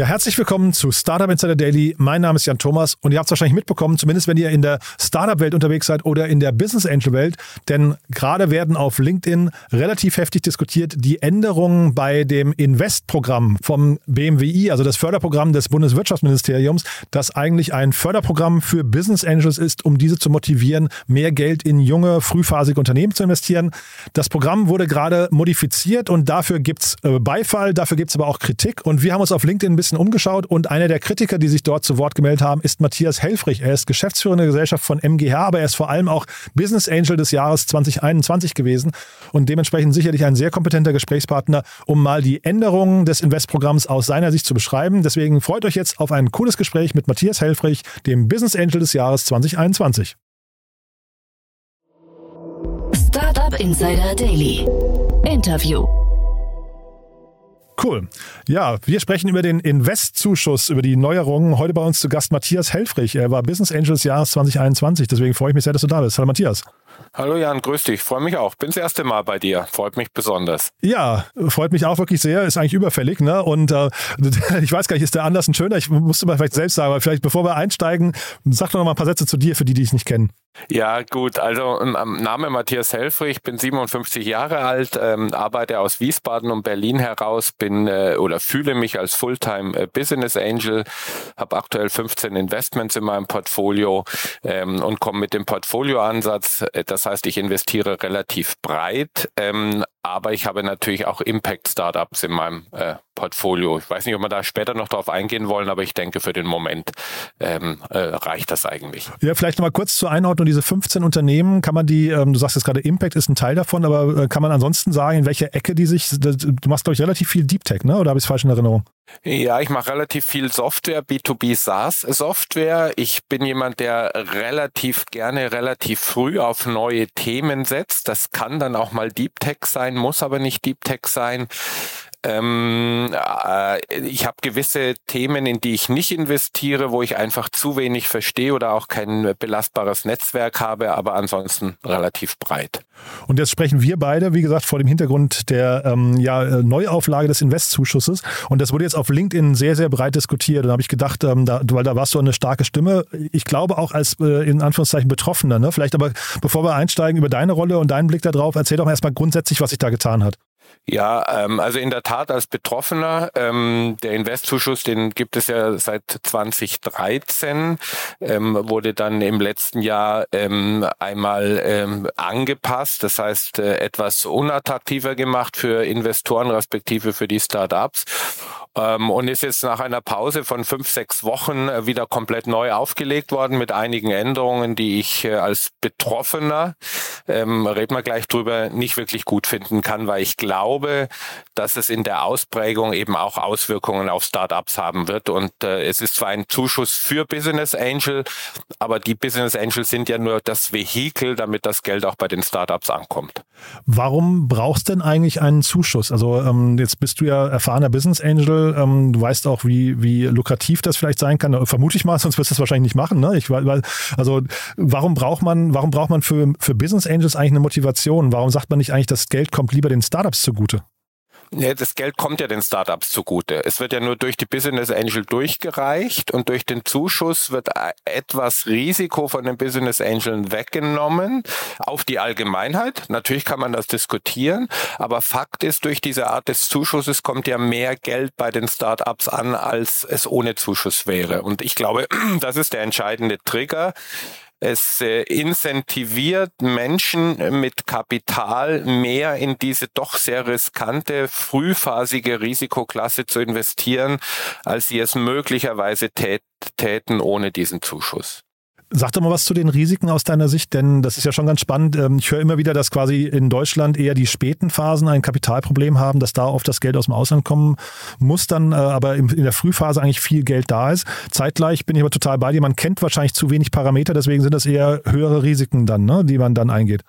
Ja, herzlich willkommen zu Startup Insider Daily. Mein Name ist Jan Thomas und ihr habt es wahrscheinlich mitbekommen, zumindest wenn ihr in der Startup-Welt unterwegs seid oder in der Business Angel-Welt, denn gerade werden auf LinkedIn relativ heftig diskutiert die Änderungen bei dem Invest-Programm vom BMWI, also das Förderprogramm des Bundeswirtschaftsministeriums, das eigentlich ein Förderprogramm für Business Angels ist, um diese zu motivieren, mehr Geld in junge, frühphasige Unternehmen zu investieren. Das Programm wurde gerade modifiziert und dafür gibt es äh, Beifall, dafür gibt es aber auch Kritik und wir haben uns auf LinkedIn ein bisschen bisschen umgeschaut und einer der Kritiker, die sich dort zu Wort gemeldet haben, ist Matthias Helfrich. Er ist geschäftsführende Gesellschaft von MGH, aber er ist vor allem auch Business Angel des Jahres 2021 gewesen und dementsprechend sicherlich ein sehr kompetenter Gesprächspartner, um mal die Änderungen des Investprogramms aus seiner Sicht zu beschreiben. Deswegen freut euch jetzt auf ein cooles Gespräch mit Matthias Helfrich, dem Business Angel des Jahres 2021. Startup Insider Daily. Interview. Cool. Ja, wir sprechen über den Investzuschuss, über die Neuerungen. Heute bei uns zu Gast Matthias Helfrich. Er war Business Angel des Jahres 2021. Deswegen freue ich mich sehr, dass du da bist. Hallo Matthias. Hallo Jan, grüß dich. Freue mich auch. Bin das erste Mal bei dir. Freut mich besonders. Ja, freut mich auch wirklich sehr. Ist eigentlich überfällig. Ne? Und äh, ich weiß gar nicht, ist der Anlass ein schöner? Ich musste mal vielleicht selbst sagen, aber vielleicht bevor wir einsteigen, sag doch noch mal ein paar Sätze zu dir, für die, die dich nicht kennen. Ja, gut. Also ähm, Name Matthias Helfrich, bin 57 Jahre alt, ähm, arbeite aus Wiesbaden und Berlin heraus, bin äh, oder fühle mich als Fulltime äh, Business Angel, habe aktuell 15 Investments in meinem Portfolio ähm, und komme mit dem Portfolioansatz. Äh, das heißt, ich investiere relativ breit, ähm, aber ich habe natürlich auch Impact-Startups in meinem äh, Portfolio. Ich weiß nicht, ob wir da später noch drauf eingehen wollen, aber ich denke, für den Moment ähm, äh, reicht das eigentlich. Ja, vielleicht nochmal kurz zur Einordnung. Diese 15 Unternehmen, kann man die, ähm, du sagst jetzt gerade, Impact ist ein Teil davon, aber äh, kann man ansonsten sagen, in welcher Ecke die sich, du machst, glaube ich, relativ viel Deep Tech, ne? oder habe ich es falsch in Erinnerung? Ja, ich mache relativ viel Software, B2B SaaS Software. Ich bin jemand, der relativ gerne relativ früh auf neue Themen setzt. Das kann dann auch mal Deep Tech sein, muss aber nicht Deep Tech sein. Ähm, äh, ich habe gewisse Themen, in die ich nicht investiere, wo ich einfach zu wenig verstehe oder auch kein belastbares Netzwerk habe, aber ansonsten relativ breit. Und jetzt sprechen wir beide, wie gesagt, vor dem Hintergrund der ähm, ja, Neuauflage des Investzuschusses. Und das wurde jetzt auf LinkedIn sehr, sehr breit diskutiert. Da habe ich gedacht, ähm, da, weil da warst du eine starke Stimme. Ich glaube auch als äh, in Anführungszeichen Betroffener. Ne? Vielleicht aber, bevor wir einsteigen über deine Rolle und deinen Blick darauf, erzähl doch erstmal grundsätzlich, was sich da getan hat. Ja, ähm, also in der Tat als Betroffener, ähm, der Investzuschuss, den gibt es ja seit 2013, ähm, wurde dann im letzten Jahr ähm, einmal ähm, angepasst, das heißt äh, etwas unattraktiver gemacht für Investoren respektive für die Startups ähm, und ist jetzt nach einer Pause von fünf, sechs Wochen äh, wieder komplett neu aufgelegt worden mit einigen Änderungen, die ich äh, als Betroffener, ähm, reden wir gleich drüber, nicht wirklich gut finden kann, weil ich glaube, dass es in der Ausprägung eben auch Auswirkungen auf Startups haben wird. Und äh, es ist zwar ein Zuschuss für Business Angel, aber die Business Angels sind ja nur das Vehikel, damit das Geld auch bei den Startups ankommt. Warum brauchst denn eigentlich einen Zuschuss? Also ähm, jetzt bist du ja erfahrener Business Angel ähm, du weißt auch, wie, wie lukrativ das vielleicht sein kann. Vermute ich mal, sonst wirst du das wahrscheinlich nicht machen. Ne? Ich, weil, also warum braucht man, warum braucht man für, für Business Angels eigentlich eine Motivation? Warum sagt man nicht eigentlich, das Geld kommt lieber den Startups zugute? Ja, das Geld kommt ja den Startups zugute. Es wird ja nur durch die Business Angel durchgereicht und durch den Zuschuss wird etwas Risiko von den Business Angeln weggenommen auf die Allgemeinheit. Natürlich kann man das diskutieren, aber Fakt ist, durch diese Art des Zuschusses kommt ja mehr Geld bei den Startups an, als es ohne Zuschuss wäre. Und ich glaube, das ist der entscheidende Trigger es äh, incentiviert Menschen mit Kapital mehr in diese doch sehr riskante, frühphasige Risikoklasse zu investieren, als sie es möglicherweise tät, täten ohne diesen Zuschuss. Sag doch mal was zu den Risiken aus deiner Sicht, denn das ist ja schon ganz spannend. Ähm, ich höre immer wieder, dass quasi in Deutschland eher die späten Phasen ein Kapitalproblem haben, dass da oft das Geld aus dem Ausland kommen muss, dann äh, aber in der Frühphase eigentlich viel Geld da ist. Zeitgleich bin ich aber total bei dir. Man kennt wahrscheinlich zu wenig Parameter, deswegen sind das eher höhere Risiken dann, ne, die man dann eingeht.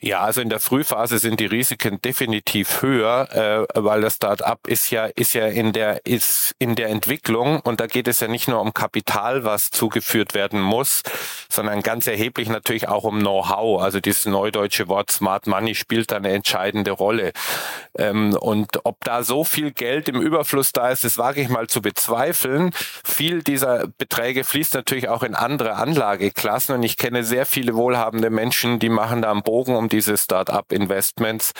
Ja, also in der Frühphase sind die Risiken definitiv höher, äh, weil das Start-up ist ja ist ja in der ist in der Entwicklung und da geht es ja nicht nur um Kapital, was zugeführt werden muss, sondern ganz erheblich natürlich auch um Know-how. Also dieses neudeutsche Wort Smart Money spielt da eine entscheidende Rolle. Ähm, und ob da so viel Geld im Überfluss da ist, das wage ich mal zu bezweifeln. Viel dieser Beträge fließt natürlich auch in andere Anlageklassen und ich kenne sehr viele wohlhabende Menschen, die machen da einen Bogen um diese Start-up-Investments.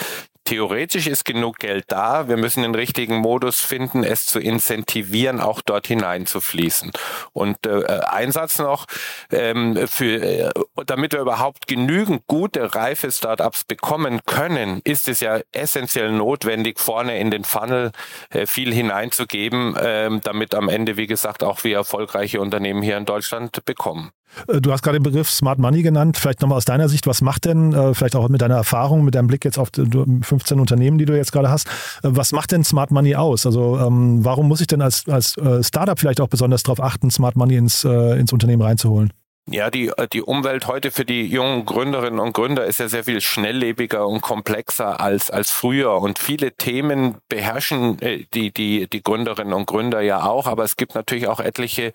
Theoretisch ist genug Geld da. Wir müssen den richtigen Modus finden, es zu incentivieren, auch dort hineinzufließen. Und äh, Einsatz noch, ähm, für, äh, damit wir überhaupt genügend gute, reife Startups bekommen können, ist es ja essentiell notwendig, vorne in den Funnel äh, viel hineinzugeben, äh, damit am Ende, wie gesagt, auch wir erfolgreiche Unternehmen hier in Deutschland bekommen. Äh, du hast gerade den Begriff Smart Money genannt. Vielleicht nochmal aus deiner Sicht, was macht denn, äh, vielleicht auch mit deiner Erfahrung, mit deinem Blick jetzt auf 15 Unternehmen, die du jetzt gerade hast, äh, was macht denn Smart Money aus? Also ähm, warum muss ich denn als, als Startup vielleicht auch besonders darauf achten, Smart Money ins, ins Unternehmen reinzuholen? Ja, die, die Umwelt heute für die jungen Gründerinnen und Gründer ist ja sehr viel schnelllebiger und komplexer als, als früher. Und viele Themen beherrschen die, die, die Gründerinnen und Gründer ja auch. Aber es gibt natürlich auch etliche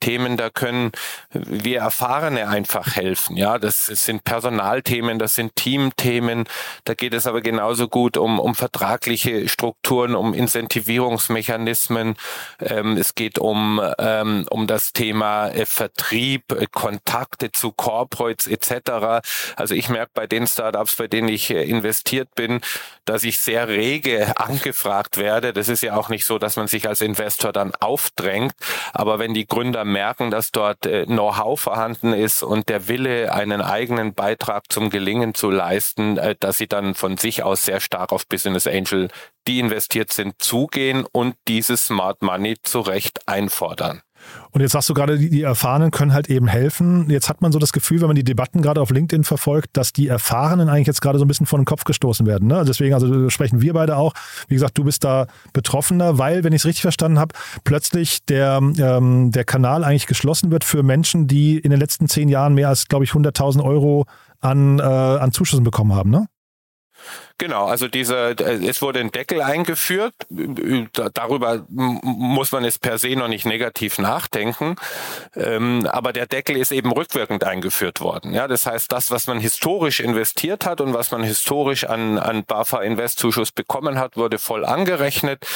Themen, da können wir Erfahrene einfach helfen. Ja, das sind Personalthemen, das sind Teamthemen. Da geht es aber genauso gut um, um vertragliche Strukturen, um Incentivierungsmechanismen. Ähm, es geht um, ähm, um das Thema äh, Vertrieb, äh, Kontakte zu Corporates etc. Also ich merke bei den Startups, bei denen ich äh, investiert bin, dass ich sehr rege angefragt werde. Das ist ja auch nicht so, dass man sich als Investor dann aufdrängt. Aber wenn die Gründer merken, dass dort äh, Know-how vorhanden ist und der Wille, einen eigenen Beitrag zum Gelingen zu leisten, äh, dass sie dann von sich aus sehr stark auf Business Angel, die investiert sind, zugehen und dieses Smart Money zu Recht einfordern. Und jetzt sagst du gerade, die, Erfahrenen können halt eben helfen. Jetzt hat man so das Gefühl, wenn man die Debatten gerade auf LinkedIn verfolgt, dass die Erfahrenen eigentlich jetzt gerade so ein bisschen vor den Kopf gestoßen werden. Ne? Deswegen, also sprechen wir beide auch. Wie gesagt, du bist da Betroffener, weil, wenn ich es richtig verstanden habe, plötzlich der, ähm, der Kanal eigentlich geschlossen wird für Menschen, die in den letzten zehn Jahren mehr als, glaube ich, 100.000 Euro an, äh, an Zuschüssen bekommen haben. Ne? Genau, also dieser, äh, es wurde ein Deckel eingeführt. Darüber muss man es per se noch nicht negativ nachdenken. Ähm, aber der Deckel ist eben rückwirkend eingeführt worden. Ja, das heißt, das, was man historisch investiert hat und was man historisch an, an BAFA Investzuschuss bekommen hat, wurde voll angerechnet.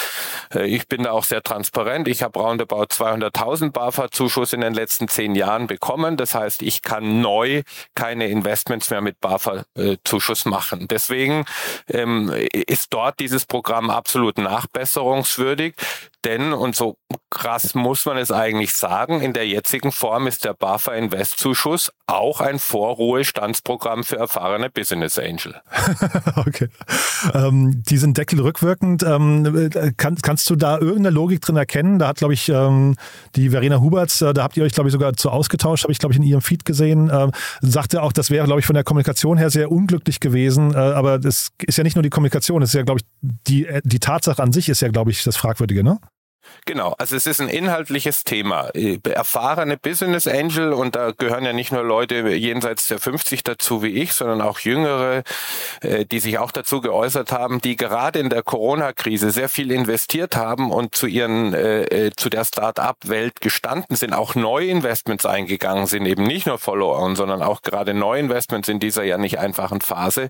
Äh, ich bin da auch sehr transparent. Ich habe roundabout 200.000 BAFA Zuschuss in den letzten zehn Jahren bekommen. Das heißt, ich kann neu keine Investments mehr mit BAFA äh, Zuschuss machen. Deswegen ähm, ist dort dieses Programm absolut nachbesserungswürdig. Denn, und so krass muss man es eigentlich sagen, in der jetzigen Form ist der BAFA Invest Zuschuss auch ein Vorruhestandsprogramm für erfahrene Business Angel. okay. Ähm, diesen Deckel rückwirkend, ähm, kann, kannst du da irgendeine Logik drin erkennen? Da hat, glaube ich, ähm, die Verena Huberts, äh, da habt ihr euch, glaube ich, sogar zu ausgetauscht, habe ich, glaube ich, in ihrem Feed gesehen, ähm, sagte auch, das wäre, glaube ich, von der Kommunikation her sehr unglücklich gewesen. Äh, aber das ist ja nicht nur die Kommunikation, es ist ja, glaube ich, die, äh, die Tatsache an sich ist ja, glaube ich, das Fragwürdige, ne? Genau, also es ist ein inhaltliches Thema. Äh, erfahrene Business Angel, und da gehören ja nicht nur Leute jenseits der 50 dazu wie ich, sondern auch Jüngere, äh, die sich auch dazu geäußert haben, die gerade in der Corona-Krise sehr viel investiert haben und zu ihren, äh, zu der Start-up-Welt gestanden sind, auch Neuinvestments eingegangen sind, eben nicht nur Follow-on, sondern auch gerade Neuinvestments in dieser ja nicht einfachen Phase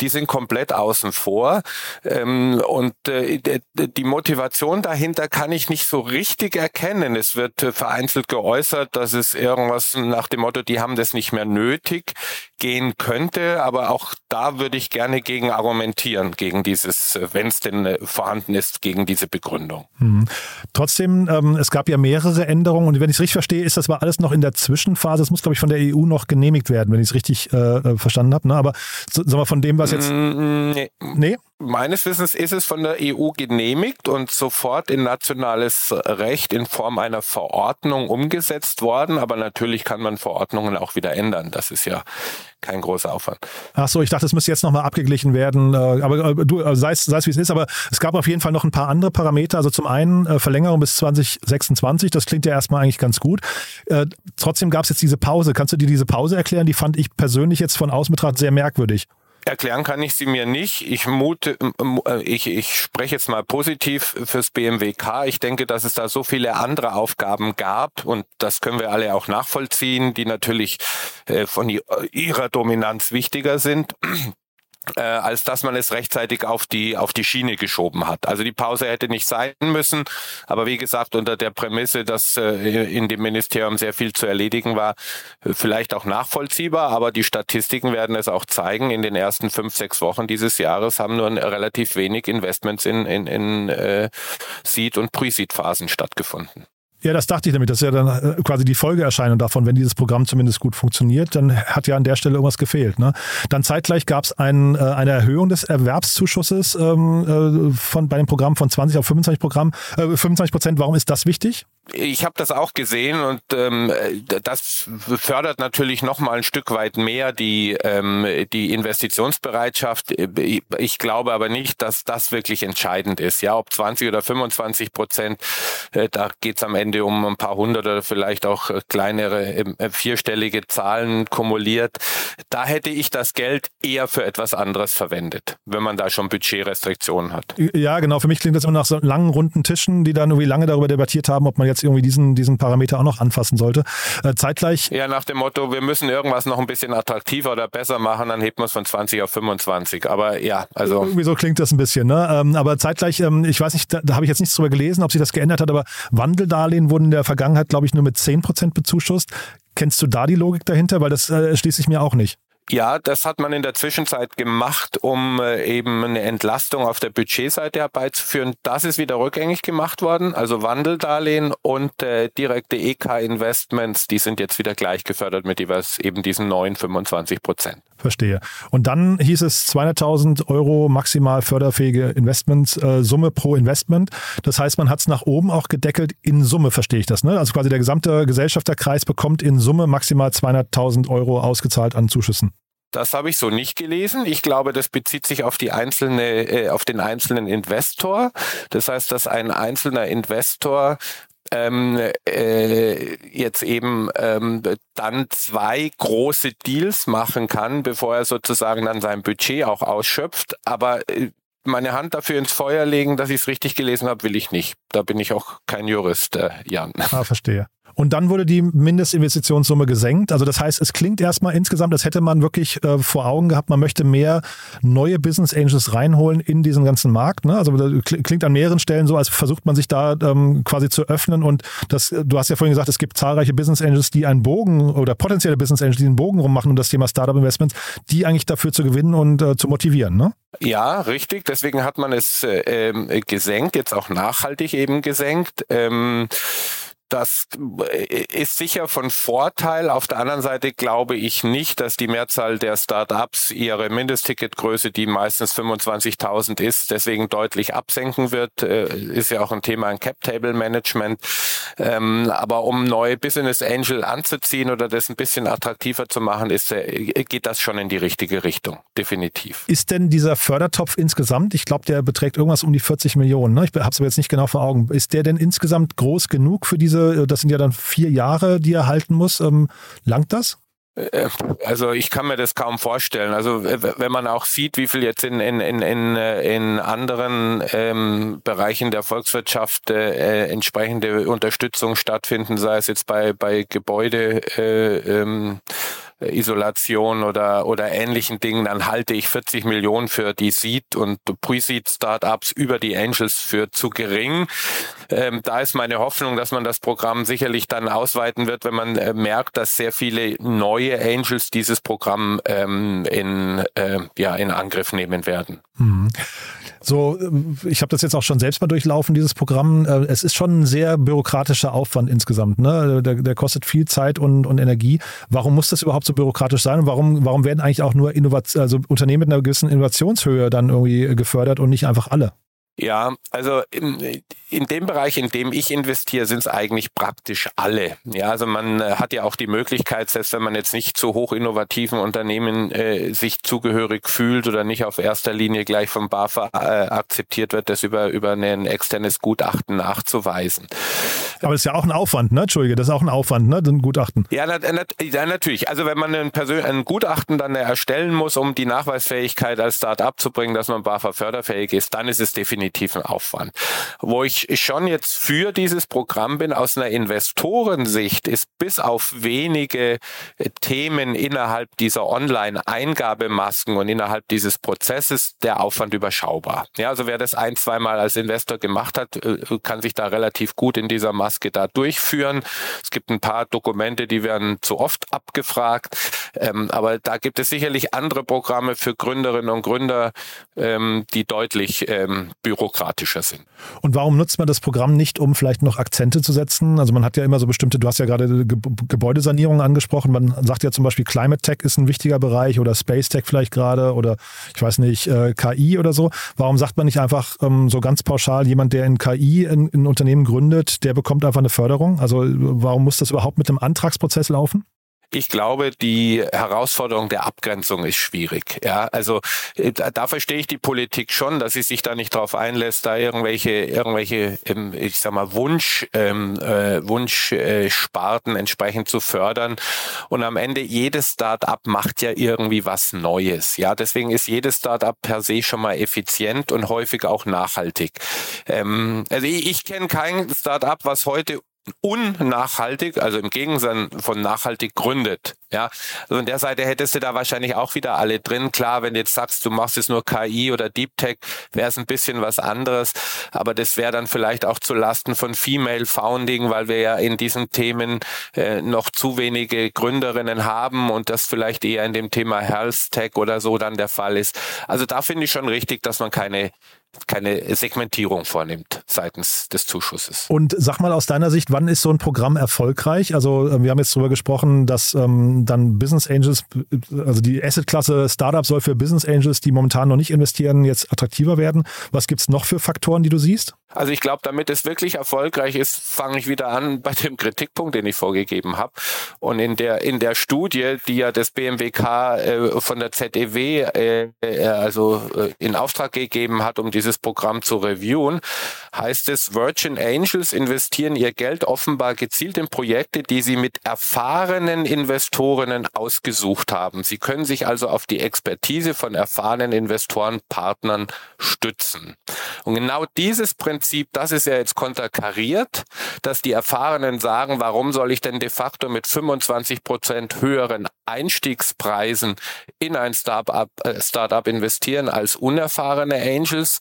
die sind komplett außen vor. Ähm, und äh, die Motivation dahinter kann ich nicht so richtig erkennen. Es wird äh, vereinzelt geäußert, dass es irgendwas nach dem Motto, die haben das nicht mehr nötig gehen könnte, aber auch da würde ich gerne gegen argumentieren, gegen dieses, äh, wenn es denn äh, vorhanden ist, gegen diese Begründung. Mhm. Trotzdem, ähm, es gab ja mehrere Änderungen und wenn ich es richtig verstehe, ist das war alles noch in der Zwischenphase. Es muss, glaube ich, von der EU noch genehmigt werden, wenn ich es richtig äh, verstanden habe. Ne? Aber so, sag mal, von dem, was jetzt. Mm, nee. nee? Meines Wissens ist es von der EU genehmigt und sofort in nationales Recht in Form einer Verordnung umgesetzt worden. Aber natürlich kann man Verordnungen auch wieder ändern. Das ist ja kein großer Aufwand. Ach so, ich dachte, es müsste jetzt nochmal abgeglichen werden. Äh, aber äh, du, sei es, sei es wie es ist, aber es gab auf jeden Fall noch ein paar andere Parameter. Also zum einen äh, Verlängerung bis 2026, das klingt ja erstmal eigentlich ganz gut. Trotzdem gab es jetzt diese Pause. Kannst du dir diese Pause erklären? Die fand ich persönlich jetzt von außen betrachtet sehr merkwürdig. Erklären kann ich sie mir nicht. Ich mute, äh, ich, ich spreche jetzt mal positiv fürs BMWK. Ich denke, dass es da so viele andere Aufgaben gab und das können wir alle auch nachvollziehen, die natürlich äh, von ihrer Dominanz wichtiger sind äh, als dass man es rechtzeitig auf die auf die Schiene geschoben hat. Also die Pause hätte nicht sein müssen, aber wie gesagt unter der Prämisse, dass äh, in dem Ministerium sehr viel zu erledigen war, vielleicht auch nachvollziehbar. Aber die Statistiken werden es auch zeigen. In den ersten fünf sechs Wochen dieses Jahres haben nur relativ wenig Investments in in, in äh, Seed und Pre-Seed Phasen stattgefunden. Ja, das dachte ich damit. Das ist ja dann äh, quasi die Folgeerscheinung davon, wenn dieses Programm zumindest gut funktioniert, dann hat ja an der Stelle irgendwas gefehlt. Ne? Dann zeitgleich gab es ein, äh, eine Erhöhung des Erwerbszuschusses ähm, äh, von, bei dem Programm von 20 auf 25 Programm, äh, 25 Prozent. Warum ist das wichtig? Ich habe das auch gesehen und ähm, das fördert natürlich noch mal ein Stück weit mehr die ähm, die Investitionsbereitschaft. Ich glaube aber nicht, dass das wirklich entscheidend ist. Ja, ob 20 oder 25 Prozent, äh, da geht's am Ende um ein paar hundert oder vielleicht auch kleinere äh, vierstellige Zahlen kumuliert. Da hätte ich das Geld eher für etwas anderes verwendet, wenn man da schon Budgetrestriktionen hat. Ja, genau. Für mich klingt das immer nach so langen runden Tischen, die dann irgendwie lange darüber debattiert haben, ob man jetzt jetzt irgendwie diesen, diesen Parameter auch noch anfassen sollte. Äh, zeitgleich. Ja, nach dem Motto, wir müssen irgendwas noch ein bisschen attraktiver oder besser machen, dann hebt man es von 20 auf 25. Aber ja, also. Irgendwie so klingt das ein bisschen, ne? Ähm, aber zeitgleich, ähm, ich weiß nicht, da, da habe ich jetzt nichts drüber gelesen, ob sich das geändert hat, aber Wandeldarlehen wurden in der Vergangenheit, glaube ich, nur mit 10 Prozent bezuschusst. Kennst du da die Logik dahinter? Weil das äh, schließe ich mir auch nicht. Ja, das hat man in der Zwischenzeit gemacht, um äh, eben eine Entlastung auf der Budgetseite herbeizuführen. Das ist wieder rückgängig gemacht worden. Also Wandeldarlehen und äh, direkte EK-Investments, die sind jetzt wieder gleich gefördert mit jeweils eben diesen neuen 25 Prozent. Verstehe. Und dann hieß es 200.000 Euro maximal förderfähige Investmentssumme äh, pro Investment. Das heißt, man hat es nach oben auch gedeckelt in Summe, verstehe ich das. Ne? Also quasi der gesamte Gesellschafterkreis bekommt in Summe maximal 200.000 Euro ausgezahlt an Zuschüssen. Das habe ich so nicht gelesen. Ich glaube, das bezieht sich auf die einzelne, äh, auf den einzelnen Investor. Das heißt, dass ein einzelner Investor ähm, äh, jetzt eben ähm, dann zwei große Deals machen kann, bevor er sozusagen dann sein Budget auch ausschöpft. Aber äh, meine Hand dafür ins Feuer legen, dass ich es richtig gelesen habe, will ich nicht. Da bin ich auch kein Jurist, äh, Jan. Ah, verstehe. Und dann wurde die Mindestinvestitionssumme gesenkt. Also das heißt, es klingt erstmal insgesamt, als hätte man wirklich äh, vor Augen gehabt, man möchte mehr neue Business Angels reinholen in diesen ganzen Markt. Ne? Also das klingt an mehreren Stellen so, als versucht man sich da ähm, quasi zu öffnen. Und das, du hast ja vorhin gesagt, es gibt zahlreiche Business Angels, die einen Bogen oder potenzielle Business Angels, die einen Bogen rummachen um das Thema Startup Investments, die eigentlich dafür zu gewinnen und äh, zu motivieren. Ne? Ja, richtig. Deswegen hat man es äh, ähm, gesenkt, jetzt auch nachhaltig eben gesenkt. Ähm, das äh, ist sicher von Vorteil. Auf der anderen Seite glaube ich nicht, dass die Mehrzahl der Startups ihre Mindestticketgröße, die meistens 25.000 ist, deswegen deutlich absenken wird. Äh, ist ja auch ein Thema in Cap Table Management. Ähm, aber um neue Business Angel anzuziehen oder das ein bisschen attraktiver zu machen, ist, äh, geht das schon in die richtige Richtung. Definitiv. Ist denn dieser Fördertopf insgesamt, ich glaube, der beträgt irgendwas um die 40 Millionen. Ne? Ich habe es aber jetzt nicht genau vor Augen. Ist der denn insgesamt groß genug für diese diese, das sind ja dann vier Jahre, die er halten muss. Ähm, langt das? Äh, also ich kann mir das kaum vorstellen. Also wenn man auch sieht, wie viel jetzt in, in, in, in, in anderen ähm, Bereichen der Volkswirtschaft äh, entsprechende Unterstützung stattfinden, sei es jetzt bei, bei Gebäude. Äh, ähm, Isolation oder, oder ähnlichen Dingen, dann halte ich 40 Millionen für die Seed- und Pre-Seed-Startups über die Angels für zu gering. Ähm, da ist meine Hoffnung, dass man das Programm sicherlich dann ausweiten wird, wenn man äh, merkt, dass sehr viele neue Angels dieses Programm ähm, in, äh, ja, in Angriff nehmen werden. Mhm. So, äh, ich habe das jetzt auch schon selbst mal durchlaufen, dieses Programm. Äh, es ist schon ein sehr bürokratischer Aufwand insgesamt. Ne? Der, der kostet viel Zeit und, und Energie. Warum muss das überhaupt so bürokratisch sein? Und warum, warum werden eigentlich auch nur Innovation, also Unternehmen mit einer gewissen Innovationshöhe dann irgendwie gefördert und nicht einfach alle? Ja, also in, in dem Bereich, in dem ich investiere, sind es eigentlich praktisch alle. Ja, also man äh, hat ja auch die Möglichkeit, selbst wenn man jetzt nicht zu hoch innovativen Unternehmen äh, sich zugehörig fühlt oder nicht auf erster Linie gleich vom BAFA äh, akzeptiert wird, das über, über ein externes Gutachten nachzuweisen. Aber das ist ja auch ein Aufwand, ne? Entschuldige, das ist auch ein Aufwand, ne? Ein Gutachten. Ja, na, na, ja natürlich. Also wenn man ein, Persön ein Gutachten dann erstellen muss, um die Nachweisfähigkeit als Start-up zu bringen, dass man BAFA förderfähig ist, dann ist es definitiv ein Aufwand. Wo ich schon jetzt für dieses Programm bin, aus einer Investorensicht, ist bis auf wenige äh, Themen innerhalb dieser Online-Eingabemasken und innerhalb dieses Prozesses der Aufwand überschaubar. Ja, also wer das ein, zweimal als Investor gemacht hat, äh, kann sich da relativ gut in dieser Maske da durchführen. Es gibt ein paar Dokumente, die werden zu oft abgefragt. Ähm, aber da gibt es sicherlich andere Programme für Gründerinnen und Gründer, ähm, die deutlich ähm, bürokratischer sind. Und warum nutzt man das Programm nicht, um vielleicht noch Akzente zu setzen? Also man hat ja immer so bestimmte, du hast ja gerade Ge Gebäudesanierung angesprochen. Man sagt ja zum Beispiel Climate Tech ist ein wichtiger Bereich oder Space Tech vielleicht gerade oder ich weiß nicht, äh, KI oder so. Warum sagt man nicht einfach ähm, so ganz pauschal, jemand, der in KI ein Unternehmen gründet, der bekommt einfach eine Förderung? Also warum muss das überhaupt mit dem Antragsprozess laufen? Ich glaube, die Herausforderung der Abgrenzung ist schwierig. Ja, also äh, da, verstehe ich die Politik schon, dass sie sich da nicht darauf einlässt, da irgendwelche irgendwelche, ähm, ich sag mal Wunsch ähm, äh, Wunschsparten äh, entsprechend zu fördern. Und am Ende jedes Start-up macht ja irgendwie was Neues. Ja, deswegen ist jedes Start-up per se schon mal effizient und häufig auch nachhaltig. Ähm, also ich, ich kenne kein Start-up, was heute unnachhaltig, also im Gegensatz von nachhaltig gründet. Ja, also von der Seite hättest du da wahrscheinlich auch wieder alle drin. Klar, wenn du jetzt sagst, du machst jetzt nur KI oder Deep Tech, wäre es ein bisschen was anderes. Aber das wäre dann vielleicht auch zu Lasten von Female Founding, weil wir ja in diesen Themen äh, noch zu wenige Gründerinnen haben und das vielleicht eher in dem Thema Health Tech oder so dann der Fall ist. Also da finde ich schon richtig, dass man keine keine Segmentierung vornimmt seitens des Zuschusses. Und sag mal aus deiner Sicht, wann ist so ein Programm erfolgreich? Also äh, wir haben jetzt darüber gesprochen, dass ähm, dann Business Angels, also die Asset-Klasse Startup soll für Business Angels, die momentan noch nicht investieren, jetzt attraktiver werden. Was gibt es noch für Faktoren, die du siehst? Also ich glaube, damit es wirklich erfolgreich ist, fange ich wieder an bei dem Kritikpunkt, den ich vorgegeben habe. Und in der in der Studie, die ja das BMWK äh, von der ZEW äh, äh, also äh, in Auftrag gegeben hat, um dieses Programm zu reviewen, heißt es, Virgin Angels investieren ihr Geld offenbar gezielt in Projekte, die sie mit erfahrenen Investorinnen ausgesucht haben. Sie können sich also auf die Expertise von erfahrenen Investoren, Partnern stützen. Und genau dieses Prinzip, das ist ja jetzt konterkariert, dass die Erfahrenen sagen, warum soll ich denn de facto mit 25 Prozent höheren Einstiegspreisen in ein Startup, äh, Startup investieren als unerfahrene Angels.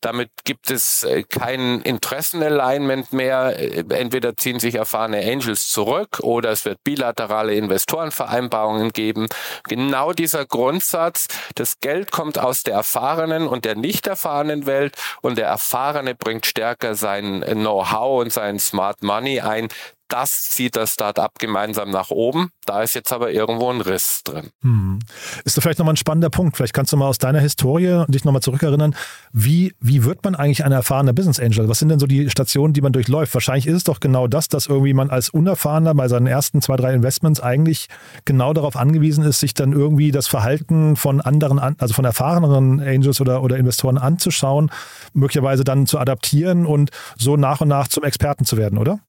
Damit gibt es äh, kein Interessenalignment mehr. Äh, entweder ziehen sich erfahrene Angels zurück oder es wird bilaterale Investorenvereinbarungen geben. Genau dieser Grundsatz, das Geld kommt aus der erfahrenen und der nicht erfahrenen Welt und der Erfahrene bringt stärker sein Know-how und sein Smart Money ein das zieht das Start-up gemeinsam nach oben. Da ist jetzt aber irgendwo ein Riss drin. Hm. Ist da vielleicht nochmal ein spannender Punkt? Vielleicht kannst du mal aus deiner Historie dich nochmal zurückerinnern. Wie, wie wird man eigentlich ein erfahrener Business Angel? Was sind denn so die Stationen, die man durchläuft? Wahrscheinlich ist es doch genau das, dass irgendwie man als Unerfahrener bei seinen ersten zwei, drei Investments eigentlich genau darauf angewiesen ist, sich dann irgendwie das Verhalten von anderen, also von erfahreneren Angels oder, oder Investoren anzuschauen, möglicherweise dann zu adaptieren und so nach und nach zum Experten zu werden, oder?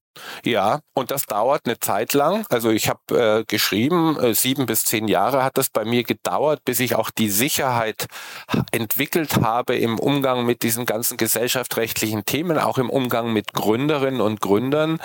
Ja, und das dauert eine Zeit lang. Also ich habe äh, geschrieben, äh, sieben bis zehn Jahre hat das bei mir gedauert, bis ich auch die Sicherheit entwickelt habe im Umgang mit diesen ganzen gesellschaftsrechtlichen Themen, auch im Umgang mit Gründerinnen und Gründern.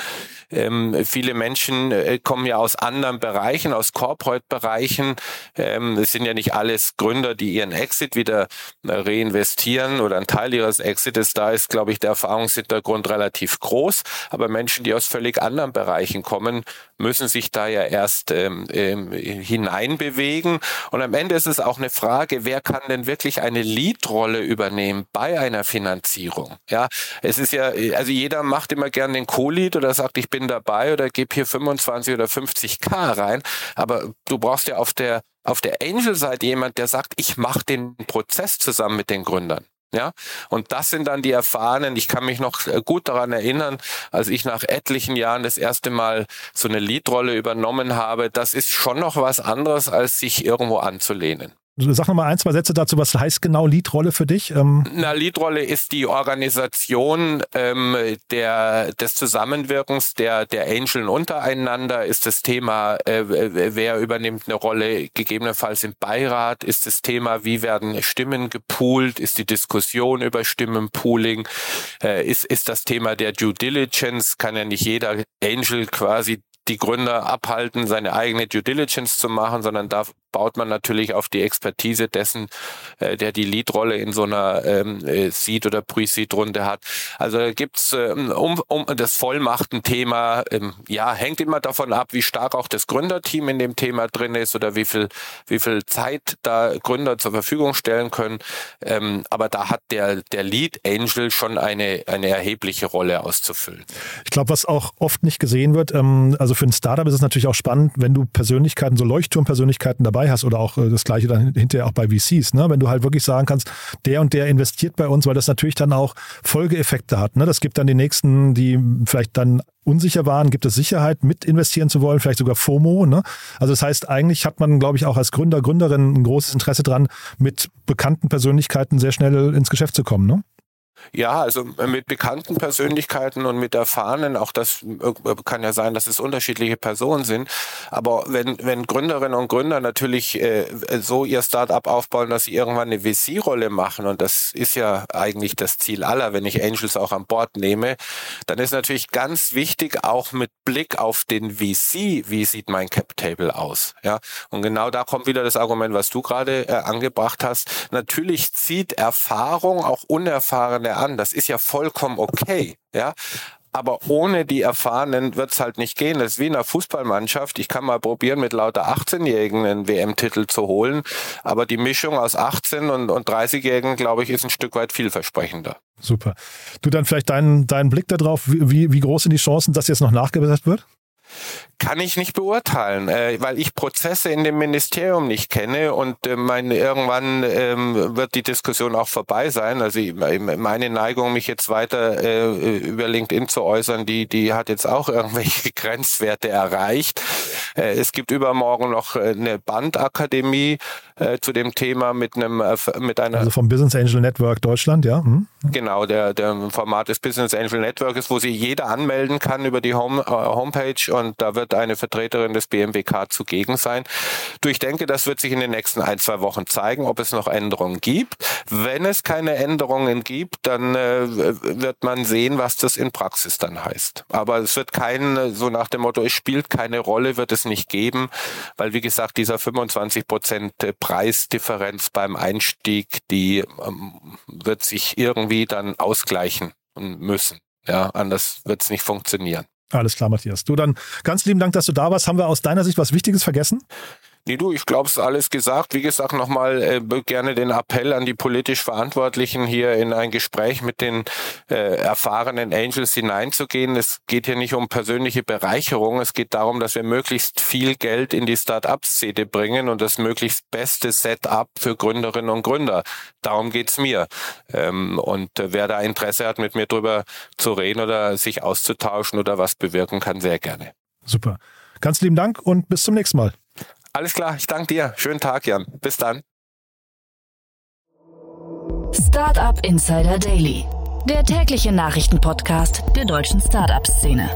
Ähm, viele Menschen äh, kommen ja aus anderen Bereichen, aus Corporate-Bereichen. Ähm, es sind ja nicht alles Gründer, die ihren Exit wieder äh, reinvestieren oder ein Teil ihres Exites. Da ist, glaube ich, der Erfahrungshintergrund relativ groß. Aber Menschen, die aus völlig anderen Bereichen kommen, müssen sich da ja erst ähm, ähm, hineinbewegen. Und am Ende ist es auch eine Frage, wer kann denn wirklich eine Lead-Rolle übernehmen bei einer Finanzierung? Ja, es ist ja, also jeder macht immer gern den Co-Lead oder sagt, ich bin dabei oder gebe hier 25 oder 50k rein. Aber du brauchst ja auf der auf der Angel-Seite jemand, der sagt, ich mache den Prozess zusammen mit den Gründern. Ja, und das sind dann die Erfahrenen. Ich kann mich noch äh, gut daran erinnern, als ich nach etlichen Jahren das erste Mal so eine Leadrolle übernommen habe. Das ist schon noch was anderes, als sich irgendwo anzulehnen. Sag nochmal ein, zwei Sätze dazu. Was heißt genau Leadrolle für dich? Ähm Na, Leadrolle ist die Organisation ähm, der, des Zusammenwirkens der, der Angeln untereinander. Ist das Thema, äh, wer übernimmt eine Rolle, gegebenenfalls im Beirat? Ist das Thema, wie werden Stimmen gepoolt? Ist die Diskussion über Stimmenpooling? Äh, ist, ist das Thema der Due Diligence? Kann ja nicht jeder Angel quasi die Gründer abhalten, seine eigene Due Diligence zu machen, sondern da baut man natürlich auf die Expertise dessen, äh, der die Leadrolle in so einer ähm, äh, Seed- oder Pre-Seed-Runde hat. Also da gibt's ähm, um, um das Vollmachtenthema, ähm, ja, hängt immer davon ab, wie stark auch das Gründerteam in dem Thema drin ist oder wie viel, wie viel Zeit da Gründer zur Verfügung stellen können. Ähm, aber da hat der, der Lead Angel schon eine, eine erhebliche Rolle auszufüllen. Ich glaube, was auch oft nicht gesehen wird, ähm, also für ein Startup ist es natürlich auch spannend, wenn du Persönlichkeiten, so Leuchtturmpersönlichkeiten dabei hast oder auch äh, das gleiche dann hinterher auch bei VCs, ne? wenn du halt wirklich sagen kannst, der und der investiert bei uns, weil das natürlich dann auch Folgeeffekte hat. Ne? Das gibt dann die nächsten, die vielleicht dann unsicher waren, gibt es Sicherheit, mit investieren zu wollen, vielleicht sogar FOMO. Ne? Also das heißt, eigentlich hat man, glaube ich, auch als Gründer, Gründerin ein großes Interesse dran, mit bekannten Persönlichkeiten sehr schnell ins Geschäft zu kommen. Ne? Ja, also mit bekannten Persönlichkeiten und mit erfahrenen, auch das äh, kann ja sein, dass es unterschiedliche Personen sind. Aber wenn, wenn Gründerinnen und Gründer natürlich äh, so ihr Startup aufbauen, dass sie irgendwann eine VC-Rolle machen, und das ist ja eigentlich das Ziel aller, wenn ich Angels auch an Bord nehme, dann ist natürlich ganz wichtig, auch mit Blick auf den VC, wie sieht mein Cap-Table aus? Ja, und genau da kommt wieder das Argument, was du gerade äh, angebracht hast. Natürlich zieht Erfahrung auch unerfahrene an. Das ist ja vollkommen okay. Ja, aber ohne die Erfahrenen wird's halt nicht gehen. Das ist wie in einer Fußballmannschaft. Ich kann mal probieren, mit lauter 18-Jährigen einen WM-Titel zu holen. Aber die Mischung aus 18 und, und 30-Jährigen, glaube ich, ist ein Stück weit vielversprechender. Super. Du dann vielleicht deinen, deinen Blick darauf, wie, wie groß sind die Chancen, dass jetzt noch nachgebessert wird? Kann ich nicht beurteilen, äh, weil ich Prozesse in dem Ministerium nicht kenne und äh, mein, irgendwann ähm, wird die Diskussion auch vorbei sein. Also ich, meine Neigung, mich jetzt weiter äh, über LinkedIn zu äußern, die, die hat jetzt auch irgendwelche Grenzwerte erreicht. Äh, es gibt übermorgen noch äh, eine Bandakademie äh, zu dem Thema mit einem äh, mit einer also vom Business Angel Network Deutschland, ja. Mhm. Genau, der der Format des Business Angel Network ist, wo sich jeder anmelden kann über die Home, äh, Homepage und da wird eine Vertreterin des BMWK zugegen sein. Du, ich denke, das wird sich in den nächsten ein, zwei Wochen zeigen, ob es noch Änderungen gibt. Wenn es keine Änderungen gibt, dann äh, wird man sehen, was das in Praxis dann heißt. Aber es wird kein, so nach dem Motto, es spielt keine Rolle, wird es nicht geben, weil wie gesagt, dieser 25 Prozent Preisdifferenz beim Einstieg, die ähm, wird sich irgendwie dann ausgleichen müssen. Ja, anders wird es nicht funktionieren. Alles klar, Matthias. Du dann ganz lieben Dank, dass du da warst. Haben wir aus deiner Sicht was Wichtiges vergessen? Nee, du, ich glaube, es ist alles gesagt. Wie gesagt, nochmal äh, gerne den Appell an die politisch Verantwortlichen, hier in ein Gespräch mit den äh, erfahrenen Angels hineinzugehen. Es geht hier nicht um persönliche Bereicherung. Es geht darum, dass wir möglichst viel Geld in die Start-up-Szene bringen und das möglichst beste Setup für Gründerinnen und Gründer. Darum geht's mir. Ähm, und äh, wer da Interesse hat, mit mir drüber zu reden oder sich auszutauschen oder was bewirken kann, sehr gerne. Super. Ganz lieben Dank und bis zum nächsten Mal. Alles klar, ich danke dir. Schönen Tag, Jan. Bis dann. Startup Insider Daily, der tägliche Nachrichtenpodcast der deutschen Startup-Szene.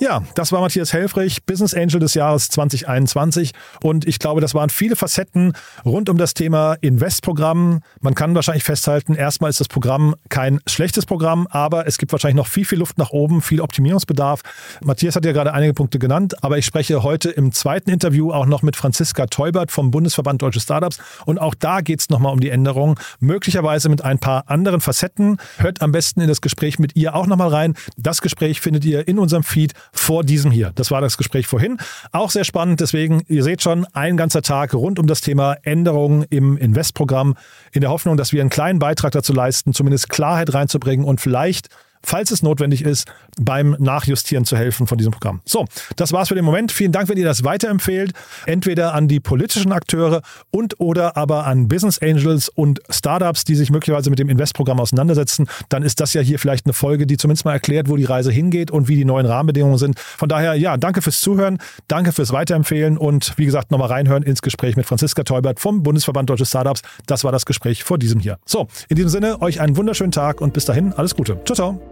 Ja, das war Matthias Helfrich, Business Angel des Jahres 2021. Und ich glaube, das waren viele Facetten rund um das Thema Investprogramm. Man kann wahrscheinlich festhalten, erstmal ist das Programm kein schlechtes Programm, aber es gibt wahrscheinlich noch viel, viel Luft nach oben, viel Optimierungsbedarf. Matthias hat ja gerade einige Punkte genannt, aber ich spreche heute im zweiten Interview auch noch mit Franziska Teubert vom Bundesverband Deutsche Startups. Und auch da geht es nochmal um die Änderung, möglicherweise mit ein paar anderen Facetten. Hört am besten in das Gespräch mit ihr auch nochmal rein. Das Gespräch findet ihr in unserem Feed vor diesem hier. Das war das Gespräch vorhin. Auch sehr spannend. Deswegen, ihr seht schon, ein ganzer Tag rund um das Thema Änderungen im Investprogramm in der Hoffnung, dass wir einen kleinen Beitrag dazu leisten, zumindest Klarheit reinzubringen und vielleicht falls es notwendig ist, beim Nachjustieren zu helfen von diesem Programm. So, das war's für den Moment. Vielen Dank, wenn ihr das weiterempfehlt. Entweder an die politischen Akteure und oder aber an Business Angels und Startups, die sich möglicherweise mit dem Investprogramm auseinandersetzen. Dann ist das ja hier vielleicht eine Folge, die zumindest mal erklärt, wo die Reise hingeht und wie die neuen Rahmenbedingungen sind. Von daher, ja, danke fürs Zuhören, danke fürs Weiterempfehlen und wie gesagt, nochmal reinhören ins Gespräch mit Franziska Teubert vom Bundesverband Deutsche Startups. Das war das Gespräch vor diesem hier. So, in diesem Sinne, euch einen wunderschönen Tag und bis dahin alles Gute. Ciao, ciao.